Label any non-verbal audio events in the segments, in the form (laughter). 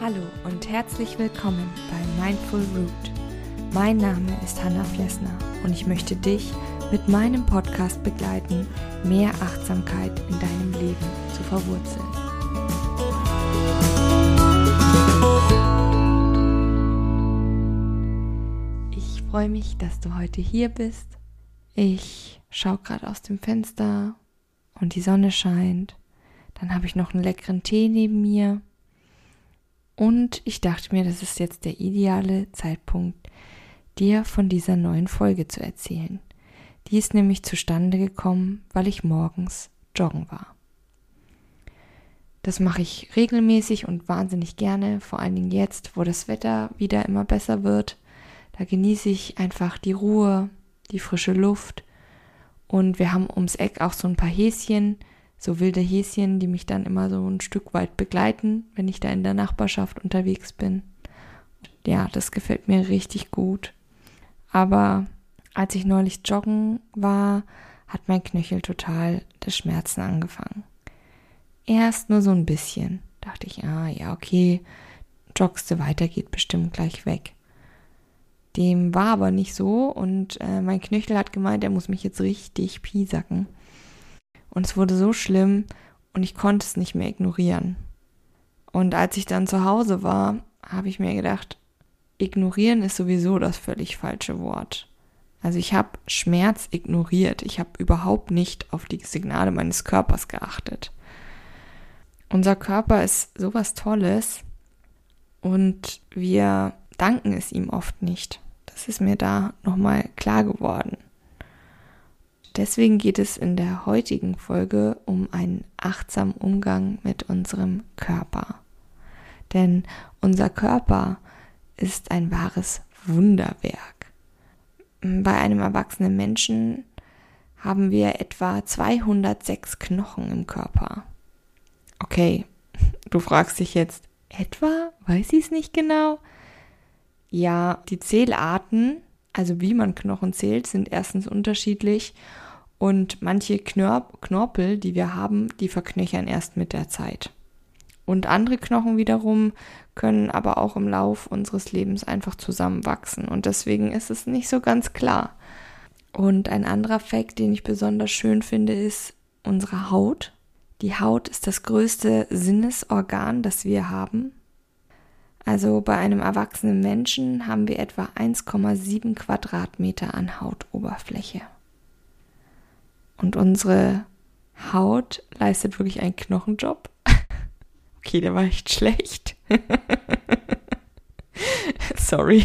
Hallo und herzlich willkommen bei Mindful Root. Mein Name ist Hanna Flessner und ich möchte dich mit meinem Podcast begleiten, mehr Achtsamkeit in deinem Leben zu verwurzeln. Ich freue mich, dass du heute hier bist. Ich schaue gerade aus dem Fenster und die Sonne scheint. Dann habe ich noch einen leckeren Tee neben mir. Und ich dachte mir, das ist jetzt der ideale Zeitpunkt, dir von dieser neuen Folge zu erzählen. Die ist nämlich zustande gekommen, weil ich morgens joggen war. Das mache ich regelmäßig und wahnsinnig gerne, vor allen Dingen jetzt, wo das Wetter wieder immer besser wird. Da genieße ich einfach die Ruhe, die frische Luft und wir haben ums Eck auch so ein paar Häschen, so wilde Häschen, die mich dann immer so ein Stück weit begleiten, wenn ich da in der Nachbarschaft unterwegs bin. Ja, das gefällt mir richtig gut. Aber als ich neulich joggen war, hat mein Knöchel total das Schmerzen angefangen. Erst nur so ein bisschen. Dachte ich, ah ja, okay, joggst du weiter, geht bestimmt gleich weg. Dem war aber nicht so und äh, mein Knöchel hat gemeint, er muss mich jetzt richtig piesacken. Und es wurde so schlimm und ich konnte es nicht mehr ignorieren. Und als ich dann zu Hause war, habe ich mir gedacht, ignorieren ist sowieso das völlig falsche Wort. Also ich habe Schmerz ignoriert. Ich habe überhaupt nicht auf die Signale meines Körpers geachtet. Unser Körper ist sowas Tolles und wir danken es ihm oft nicht. Das ist mir da nochmal klar geworden. Deswegen geht es in der heutigen Folge um einen achtsamen Umgang mit unserem Körper. Denn unser Körper ist ein wahres Wunderwerk. Bei einem erwachsenen Menschen haben wir etwa 206 Knochen im Körper. Okay, (laughs) du fragst dich jetzt, etwa? Weiß ich es nicht genau? Ja, die Zählarten, also wie man Knochen zählt, sind erstens unterschiedlich und manche Knörp Knorpel, die wir haben, die verknöchern erst mit der Zeit. Und andere Knochen wiederum können aber auch im Lauf unseres Lebens einfach zusammenwachsen. Und deswegen ist es nicht so ganz klar. Und ein anderer Fakt, den ich besonders schön finde, ist unsere Haut. Die Haut ist das größte Sinnesorgan, das wir haben. Also bei einem erwachsenen Menschen haben wir etwa 1,7 Quadratmeter an Hautoberfläche. Und unsere Haut leistet wirklich einen Knochenjob. (laughs) Okay, der war echt schlecht. (laughs) Sorry.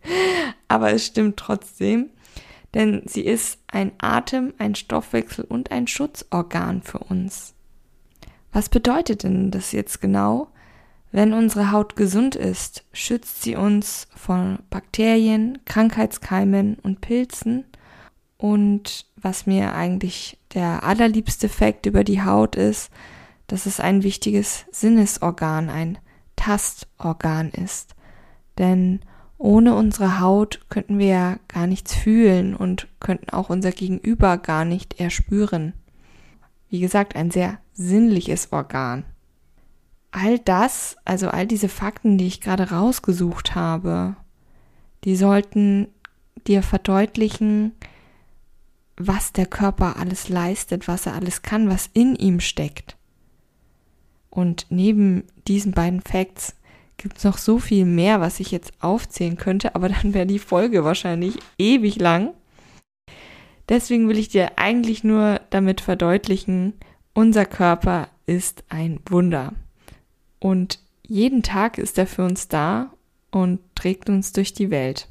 (laughs) Aber es stimmt trotzdem, denn sie ist ein Atem, ein Stoffwechsel und ein Schutzorgan für uns. Was bedeutet denn das jetzt genau? Wenn unsere Haut gesund ist, schützt sie uns vor Bakterien, Krankheitskeimen und Pilzen. Und was mir eigentlich der allerliebste Fakt über die Haut ist, dass es ein wichtiges Sinnesorgan, ein Tastorgan ist. Denn ohne unsere Haut könnten wir ja gar nichts fühlen und könnten auch unser Gegenüber gar nicht erspüren. Wie gesagt, ein sehr sinnliches Organ. All das, also all diese Fakten, die ich gerade rausgesucht habe, die sollten dir verdeutlichen, was der Körper alles leistet, was er alles kann, was in ihm steckt. Und neben diesen beiden Facts gibt es noch so viel mehr, was ich jetzt aufzählen könnte, aber (laughs) dann wäre die Folge wahrscheinlich ewig lang. Deswegen will ich dir eigentlich nur damit verdeutlichen, unser Körper ist ein Wunder. Und jeden Tag ist er für uns da und trägt uns durch die Welt.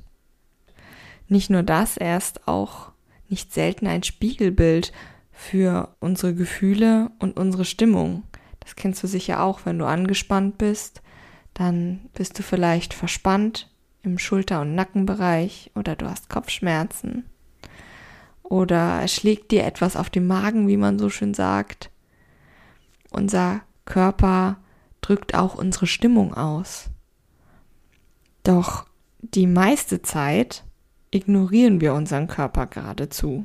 Nicht nur das, er ist auch nicht selten ein Spiegelbild für unsere Gefühle und unsere Stimmung. Das kennst du sicher auch, wenn du angespannt bist, dann bist du vielleicht verspannt im Schulter- und Nackenbereich oder du hast Kopfschmerzen oder es schlägt dir etwas auf den Magen, wie man so schön sagt. Unser Körper drückt auch unsere Stimmung aus. Doch die meiste Zeit ignorieren wir unseren Körper geradezu.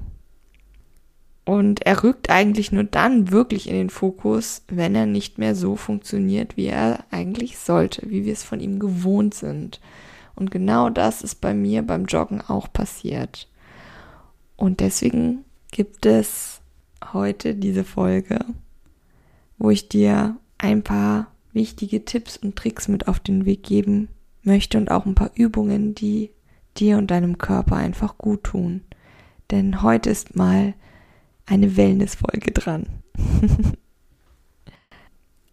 Und er rückt eigentlich nur dann wirklich in den Fokus, wenn er nicht mehr so funktioniert, wie er eigentlich sollte, wie wir es von ihm gewohnt sind. Und genau das ist bei mir beim Joggen auch passiert. Und deswegen gibt es heute diese Folge, wo ich dir ein paar wichtige Tipps und Tricks mit auf den Weg geben möchte und auch ein paar Übungen, die dir und deinem Körper einfach gut tun. Denn heute ist mal eine Wellnessfolge dran. (laughs)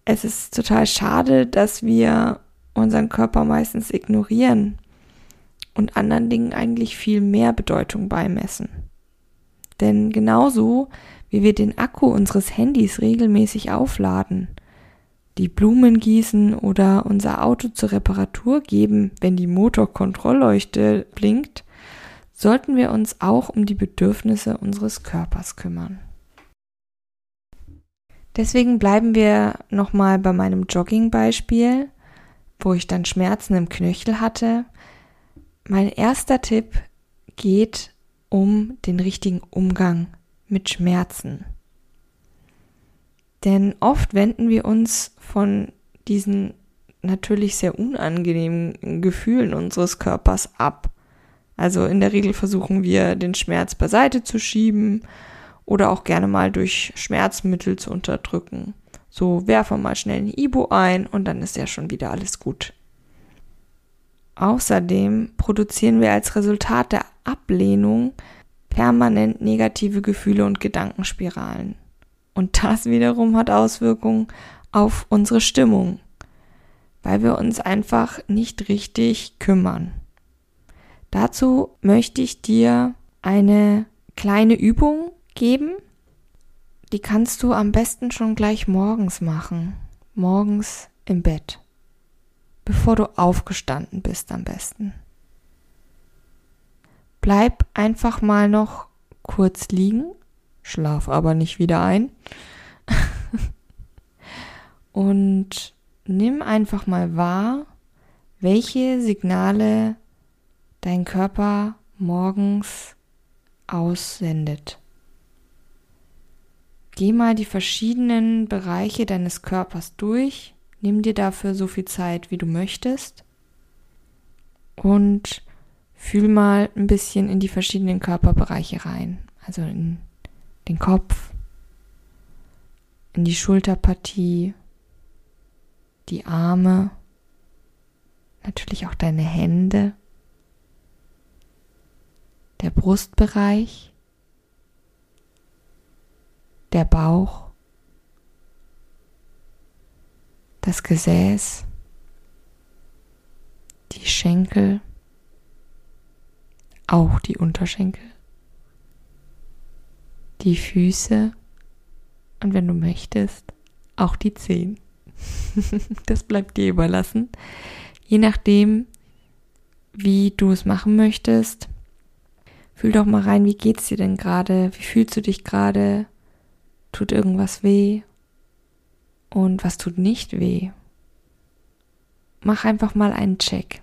es ist total schade, dass wir unseren Körper meistens ignorieren und anderen Dingen eigentlich viel mehr Bedeutung beimessen. Denn genauso wie wir den Akku unseres Handys regelmäßig aufladen, die Blumen gießen oder unser Auto zur Reparatur geben, wenn die Motorkontrollleuchte blinkt, sollten wir uns auch um die Bedürfnisse unseres Körpers kümmern. Deswegen bleiben wir nochmal bei meinem Jogging-Beispiel, wo ich dann Schmerzen im Knöchel hatte. Mein erster Tipp geht um den richtigen Umgang mit Schmerzen. Denn oft wenden wir uns von diesen natürlich sehr unangenehmen Gefühlen unseres Körpers ab. Also in der Regel versuchen wir den Schmerz beiseite zu schieben oder auch gerne mal durch Schmerzmittel zu unterdrücken. So werfen wir mal schnell ein Ibo ein und dann ist ja schon wieder alles gut. Außerdem produzieren wir als Resultat der Ablehnung permanent negative Gefühle und Gedankenspiralen. Und das wiederum hat Auswirkungen auf unsere Stimmung, weil wir uns einfach nicht richtig kümmern. Dazu möchte ich dir eine kleine Übung geben. Die kannst du am besten schon gleich morgens machen. Morgens im Bett. Bevor du aufgestanden bist am besten. Bleib einfach mal noch kurz liegen, schlaf aber nicht wieder ein. (laughs) Und nimm einfach mal wahr, welche Signale dein Körper morgens aussendet. Geh mal die verschiedenen Bereiche deines Körpers durch, nimm dir dafür so viel Zeit, wie du möchtest und fühl mal ein bisschen in die verschiedenen Körperbereiche rein, also in den Kopf, in die Schulterpartie, die Arme, natürlich auch deine Hände, der Brustbereich, der Bauch, das Gesäß, die Schenkel, auch die Unterschenkel, die Füße und wenn du möchtest, auch die Zehen. (laughs) das bleibt dir überlassen. Je nachdem, wie du es machen möchtest, fühl doch mal rein, wie geht's dir denn gerade? Wie fühlst du dich gerade? Tut irgendwas weh? Und was tut nicht weh? Mach einfach mal einen Check.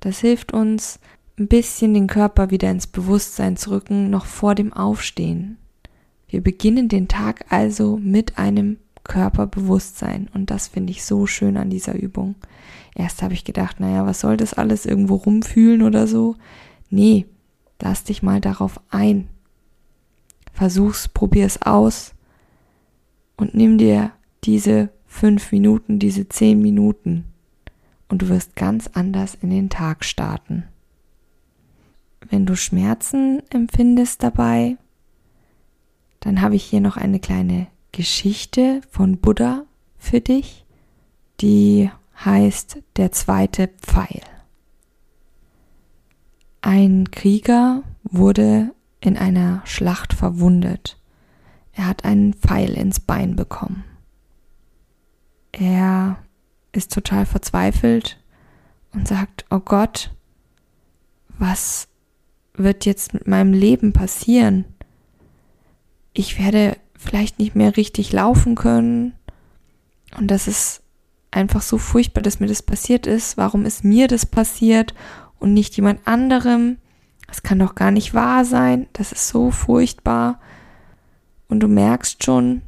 Das hilft uns, ein bisschen den Körper wieder ins Bewusstsein zu rücken, noch vor dem Aufstehen. Wir beginnen den Tag also mit einem Körperbewusstsein und das finde ich so schön an dieser Übung. Erst habe ich gedacht, naja, was soll das alles irgendwo rumfühlen oder so? Nee, lass dich mal darauf ein. Versuch's, probier's aus und nimm dir diese fünf Minuten, diese zehn Minuten und du wirst ganz anders in den Tag starten wenn du Schmerzen empfindest dabei, dann habe ich hier noch eine kleine Geschichte von Buddha für dich, die heißt Der zweite Pfeil. Ein Krieger wurde in einer Schlacht verwundet. Er hat einen Pfeil ins Bein bekommen. Er ist total verzweifelt und sagt, oh Gott, was wird jetzt mit meinem Leben passieren? Ich werde vielleicht nicht mehr richtig laufen können. Und das ist einfach so furchtbar, dass mir das passiert ist. Warum ist mir das passiert und nicht jemand anderem? das kann doch gar nicht wahr sein, das ist so furchtbar. Und du merkst schon,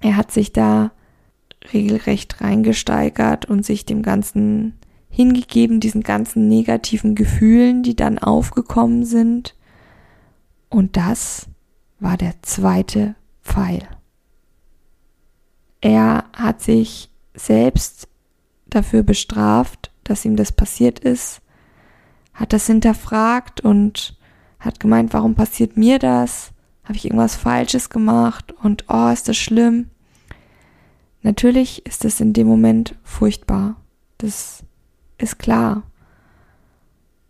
er hat sich da regelrecht reingesteigert und sich dem Ganzen hingegeben, diesen ganzen negativen Gefühlen, die dann aufgekommen sind. Und das war der zweite Pfeil. Er hat sich selbst dafür bestraft, dass ihm das passiert ist, hat das hinterfragt und hat gemeint, warum passiert mir das? Habe ich irgendwas Falsches gemacht? Und oh, ist das schlimm? Natürlich ist es in dem Moment furchtbar. Das ist klar.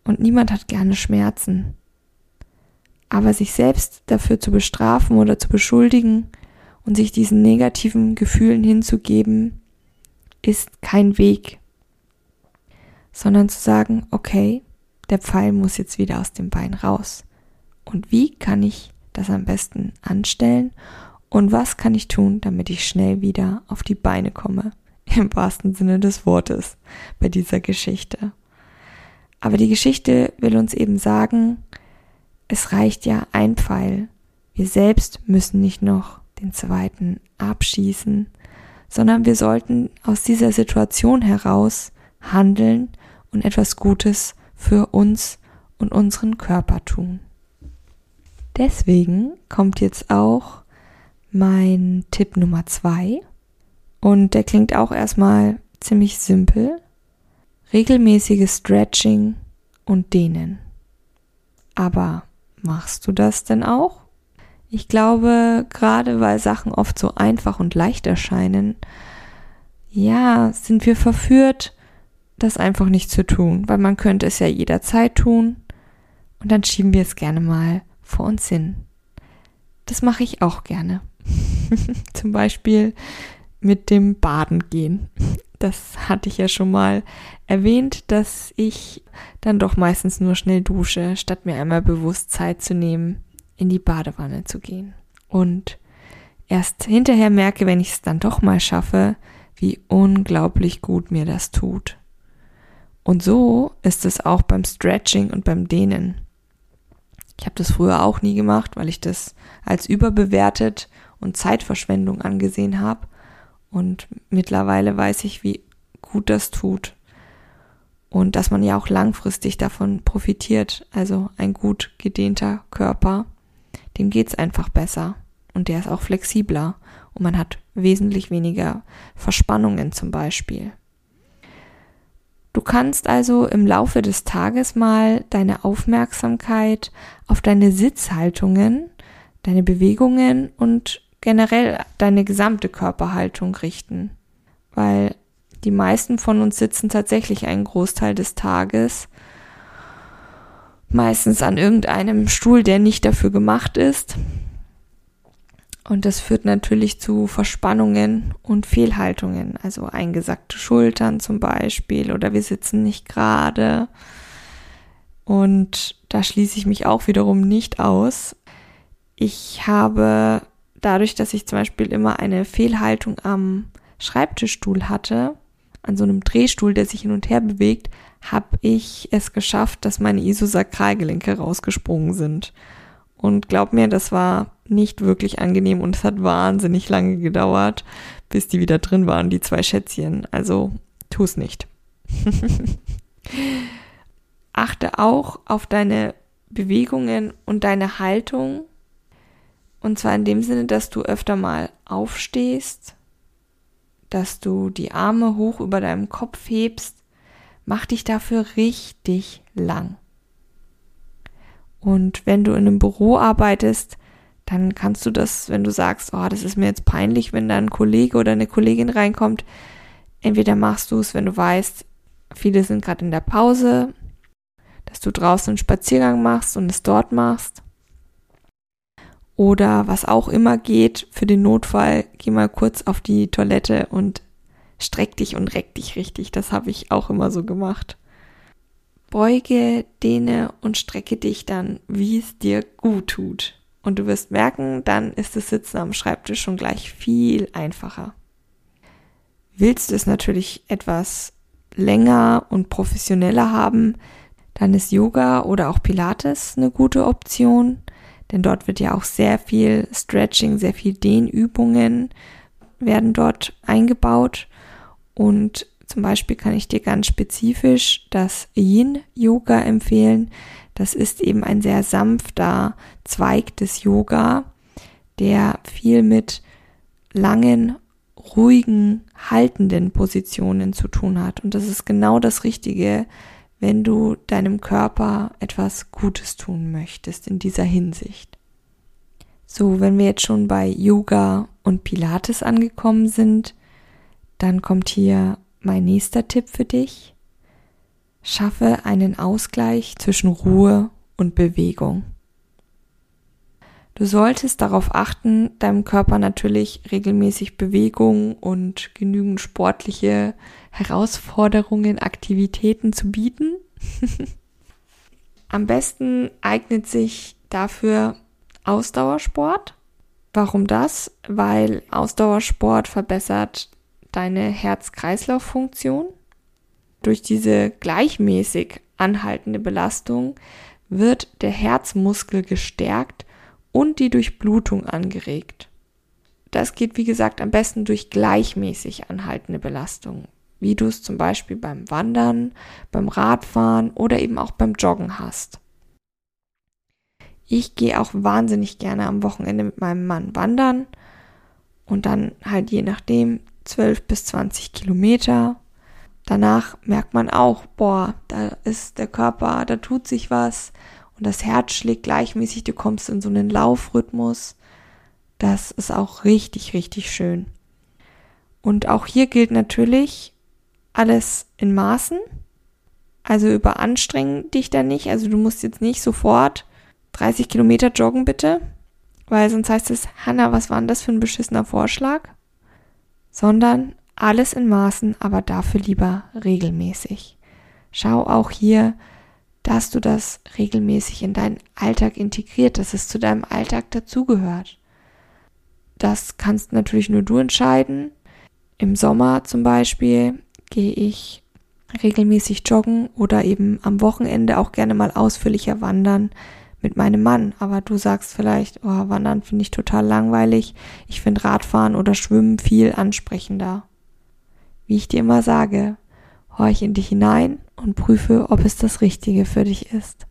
Und niemand hat gerne Schmerzen. Aber sich selbst dafür zu bestrafen oder zu beschuldigen und sich diesen negativen Gefühlen hinzugeben, ist kein Weg, sondern zu sagen, okay, der Pfeil muss jetzt wieder aus dem Bein raus. Und wie kann ich das am besten anstellen? Und was kann ich tun, damit ich schnell wieder auf die Beine komme? Im wahrsten Sinne des Wortes bei dieser Geschichte. Aber die Geschichte will uns eben sagen, es reicht ja ein Pfeil. Wir selbst müssen nicht noch den zweiten abschießen, sondern wir sollten aus dieser Situation heraus handeln und etwas Gutes für uns und unseren Körper tun. Deswegen kommt jetzt auch mein Tipp Nummer zwei und der klingt auch erstmal ziemlich simpel. Regelmäßiges Stretching und Dehnen. Aber machst du das denn auch? Ich glaube, gerade weil Sachen oft so einfach und leicht erscheinen, ja, sind wir verführt, das einfach nicht zu tun, weil man könnte es ja jederzeit tun und dann schieben wir es gerne mal vor uns hin. Das mache ich auch gerne. (laughs) Zum Beispiel mit dem Baden gehen. Das hatte ich ja schon mal erwähnt, dass ich dann doch meistens nur schnell dusche, statt mir einmal bewusst Zeit zu nehmen, in die Badewanne zu gehen. Und erst hinterher merke, wenn ich es dann doch mal schaffe, wie unglaublich gut mir das tut. Und so ist es auch beim Stretching und beim Dehnen. Ich habe das früher auch nie gemacht, weil ich das als überbewertet und Zeitverschwendung angesehen habe. Und mittlerweile weiß ich, wie gut das tut. Und dass man ja auch langfristig davon profitiert. Also ein gut gedehnter Körper dem geht's einfach besser und der ist auch flexibler und man hat wesentlich weniger Verspannungen zum Beispiel. Du kannst also im Laufe des Tages mal deine Aufmerksamkeit auf deine Sitzhaltungen, deine Bewegungen und generell deine gesamte Körperhaltung richten, weil die meisten von uns sitzen tatsächlich einen Großteil des Tages meistens an irgendeinem Stuhl, der nicht dafür gemacht ist. Und das führt natürlich zu Verspannungen und Fehlhaltungen, also eingesackte Schultern zum Beispiel oder wir sitzen nicht gerade. Und da schließe ich mich auch wiederum nicht aus. Ich habe dadurch, dass ich zum Beispiel immer eine Fehlhaltung am Schreibtischstuhl hatte, an so einem Drehstuhl, der sich hin und her bewegt, habe ich es geschafft, dass meine Isosakralgelenke rausgesprungen sind. Und glaub mir, das war nicht wirklich angenehm und es hat wahnsinnig lange gedauert, bis die wieder drin waren, die zwei Schätzchen. Also tu's nicht. (laughs) Achte auch auf deine Bewegungen und deine Haltung. Und zwar in dem Sinne, dass du öfter mal aufstehst, dass du die Arme hoch über deinem Kopf hebst mach dich dafür richtig lang. Und wenn du in einem Büro arbeitest, dann kannst du das, wenn du sagst, oh, das ist mir jetzt peinlich, wenn da ein Kollege oder eine Kollegin reinkommt, entweder machst du es, wenn du weißt, viele sind gerade in der Pause, dass du draußen einen Spaziergang machst und es dort machst. Oder was auch immer geht, für den Notfall, geh mal kurz auf die Toilette und streck dich und reck dich richtig. Das habe ich auch immer so gemacht. Beuge, dehne und strecke dich dann, wie es dir gut tut. Und du wirst merken, dann ist das Sitzen am Schreibtisch schon gleich viel einfacher. Willst du es natürlich etwas länger und professioneller haben, dann ist Yoga oder auch Pilates eine gute Option, denn dort wird ja auch sehr viel Stretching, sehr viel Dehnübungen werden dort eingebaut und zum Beispiel kann ich dir ganz spezifisch das Yin-Yoga empfehlen. Das ist eben ein sehr sanfter Zweig des Yoga, der viel mit langen, ruhigen, haltenden Positionen zu tun hat. Und das ist genau das Richtige, wenn du deinem Körper etwas Gutes tun möchtest in dieser Hinsicht. So, wenn wir jetzt schon bei Yoga und Pilates angekommen sind, dann kommt hier mein nächster Tipp für dich. Schaffe einen Ausgleich zwischen Ruhe und Bewegung. Du solltest darauf achten, deinem Körper natürlich regelmäßig Bewegung und genügend sportliche Herausforderungen, Aktivitäten zu bieten. (laughs) Am besten eignet sich dafür Ausdauersport. Warum das? Weil Ausdauersport verbessert deine Herz-Kreislauf-Funktion. Durch diese gleichmäßig anhaltende Belastung wird der Herzmuskel gestärkt und die Durchblutung angeregt. Das geht, wie gesagt, am besten durch gleichmäßig anhaltende Belastung, wie du es zum Beispiel beim Wandern, beim Radfahren oder eben auch beim Joggen hast. Ich gehe auch wahnsinnig gerne am Wochenende mit meinem Mann wandern und dann halt je nachdem 12 bis 20 Kilometer. Danach merkt man auch, boah, da ist der Körper, da tut sich was und das Herz schlägt gleichmäßig, du kommst in so einen Laufrhythmus. Das ist auch richtig, richtig schön. Und auch hier gilt natürlich alles in Maßen. Also überanstrengen dich da nicht. Also du musst jetzt nicht sofort 30 Kilometer joggen, bitte. Weil sonst heißt es, Hanna, was war denn das für ein beschissener Vorschlag? Sondern alles in Maßen, aber dafür lieber regelmäßig. Schau auch hier, dass du das regelmäßig in deinen Alltag integriert, dass es zu deinem Alltag dazugehört. Das kannst natürlich nur du entscheiden. Im Sommer zum Beispiel gehe ich regelmäßig joggen oder eben am Wochenende auch gerne mal ausführlicher wandern mit meinem Mann. Aber du sagst vielleicht, oh, wandern finde ich total langweilig. Ich finde Radfahren oder Schwimmen viel ansprechender. Wie ich dir immer sage, horch in dich hinein und prüfe, ob es das Richtige für dich ist.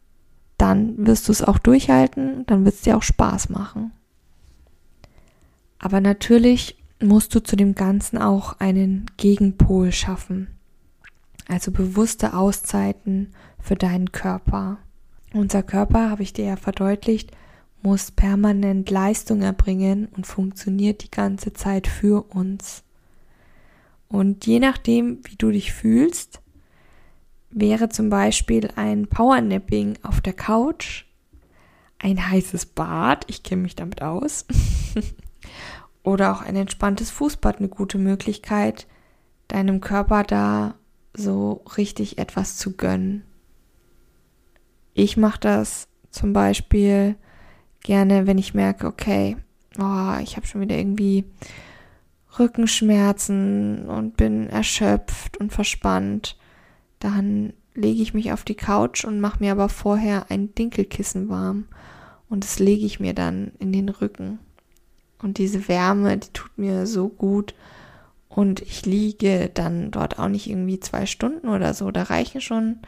Dann wirst du es auch durchhalten, dann wird es dir auch Spaß machen. Aber natürlich musst du zu dem Ganzen auch einen Gegenpol schaffen. Also bewusste Auszeiten für deinen Körper. Unser Körper, habe ich dir ja verdeutlicht, muss permanent Leistung erbringen und funktioniert die ganze Zeit für uns. Und je nachdem, wie du dich fühlst, wäre zum Beispiel ein Powernapping auf der Couch, ein heißes Bad, ich kenne mich damit aus, (laughs) oder auch ein entspanntes Fußbad eine gute Möglichkeit, deinem Körper da so richtig etwas zu gönnen. Ich mache das zum Beispiel gerne, wenn ich merke, okay, oh, ich habe schon wieder irgendwie Rückenschmerzen und bin erschöpft und verspannt, dann lege ich mich auf die Couch und mache mir aber vorher ein Dinkelkissen warm. Und das lege ich mir dann in den Rücken. Und diese Wärme, die tut mir so gut. Und ich liege dann dort auch nicht irgendwie zwei Stunden oder so, da reichen schon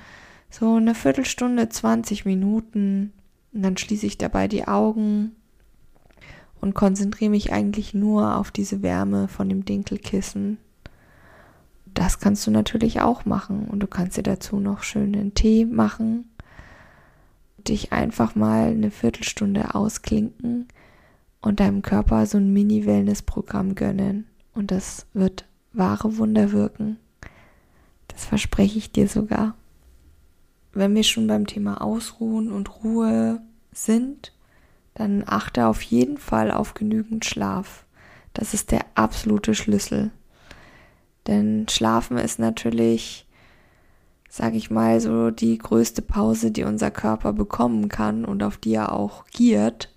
so eine Viertelstunde, 20 Minuten. Und dann schließe ich dabei die Augen und konzentriere mich eigentlich nur auf diese Wärme von dem Dinkelkissen. Das kannst du natürlich auch machen und du kannst dir dazu noch schönen Tee machen, dich einfach mal eine Viertelstunde ausklinken und deinem Körper so ein Mini-Wellness-Programm gönnen und das wird wahre Wunder wirken. Das verspreche ich dir sogar. Wenn wir schon beim Thema Ausruhen und Ruhe sind, dann achte auf jeden Fall auf genügend Schlaf. Das ist der absolute Schlüssel. Denn Schlafen ist natürlich, sag ich mal, so die größte Pause, die unser Körper bekommen kann und auf die er auch giert.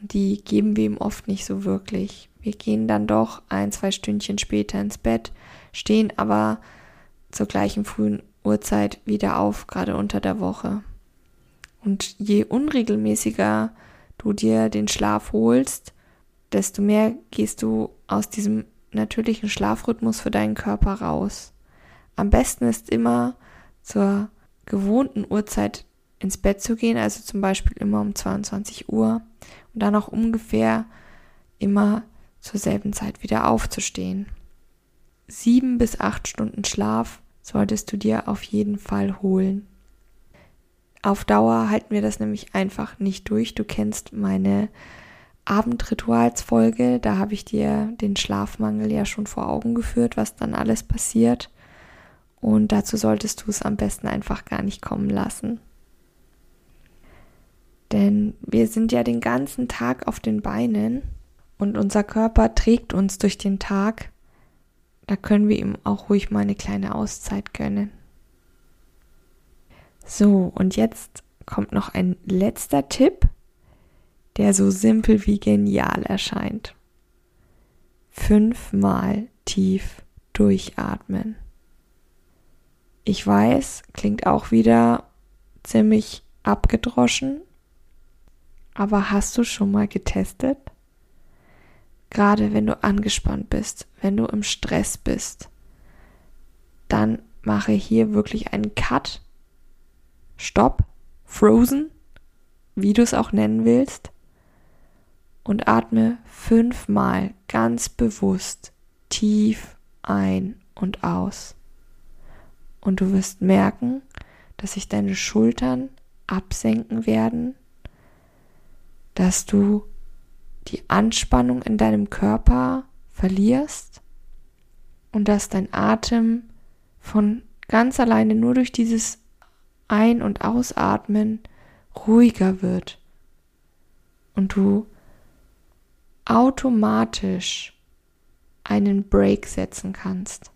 Und die geben wir ihm oft nicht so wirklich. Wir gehen dann doch ein, zwei Stündchen später ins Bett, stehen aber zur gleichen frühen Uhrzeit wieder auf, gerade unter der Woche. Und je unregelmäßiger du dir den Schlaf holst, desto mehr gehst du aus diesem natürlichen Schlafrhythmus für deinen Körper raus. Am besten ist immer zur gewohnten Uhrzeit ins Bett zu gehen, also zum Beispiel immer um 22 Uhr und dann auch ungefähr immer zur selben Zeit wieder aufzustehen. Sieben bis acht Stunden Schlaf solltest du dir auf jeden Fall holen. Auf Dauer halten wir das nämlich einfach nicht durch. Du kennst meine Abendritualsfolge, da habe ich dir den Schlafmangel ja schon vor Augen geführt, was dann alles passiert. Und dazu solltest du es am besten einfach gar nicht kommen lassen. Denn wir sind ja den ganzen Tag auf den Beinen und unser Körper trägt uns durch den Tag. Da können wir ihm auch ruhig mal eine kleine Auszeit gönnen. So, und jetzt kommt noch ein letzter Tipp, der so simpel wie genial erscheint. Fünfmal tief durchatmen. Ich weiß, klingt auch wieder ziemlich abgedroschen, aber hast du schon mal getestet? Gerade wenn du angespannt bist, wenn du im Stress bist, dann mache hier wirklich einen Cut Stopp, Frozen, wie du es auch nennen willst, und atme fünfmal ganz bewusst tief ein und aus. Und du wirst merken, dass sich deine Schultern absenken werden, dass du die Anspannung in deinem Körper verlierst und dass dein Atem von ganz alleine nur durch dieses ein- und Ausatmen ruhiger wird und du automatisch einen Break setzen kannst.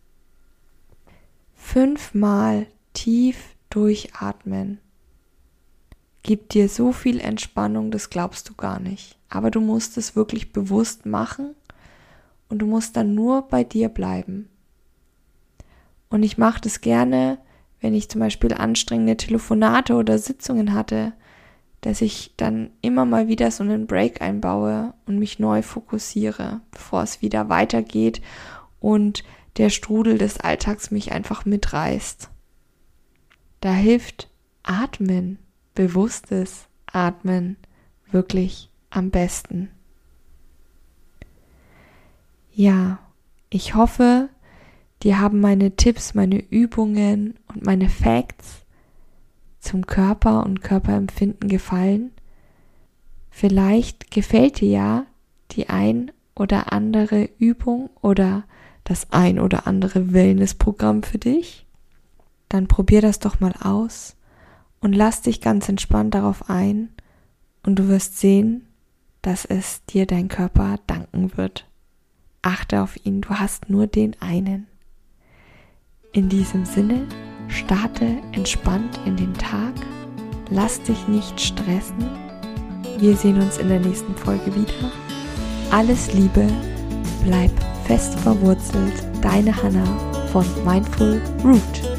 Fünfmal tief durchatmen gibt dir so viel Entspannung, das glaubst du gar nicht. Aber du musst es wirklich bewusst machen und du musst dann nur bei dir bleiben. Und ich mache das gerne wenn ich zum Beispiel anstrengende Telefonate oder Sitzungen hatte, dass ich dann immer mal wieder so einen Break einbaue und mich neu fokussiere, bevor es wieder weitergeht und der Strudel des Alltags mich einfach mitreißt. Da hilft Atmen, bewusstes Atmen wirklich am besten. Ja, ich hoffe, Dir haben meine Tipps, meine Übungen und meine Facts zum Körper und Körperempfinden gefallen. Vielleicht gefällt dir ja die ein oder andere Übung oder das ein oder andere Wellnessprogramm für dich. Dann probier das doch mal aus und lass dich ganz entspannt darauf ein und du wirst sehen, dass es dir dein Körper danken wird. Achte auf ihn, du hast nur den einen. In diesem Sinne, starte entspannt in den Tag, lass dich nicht stressen. Wir sehen uns in der nächsten Folge wieder. Alles Liebe, bleib fest verwurzelt, deine Hanna von Mindful Root.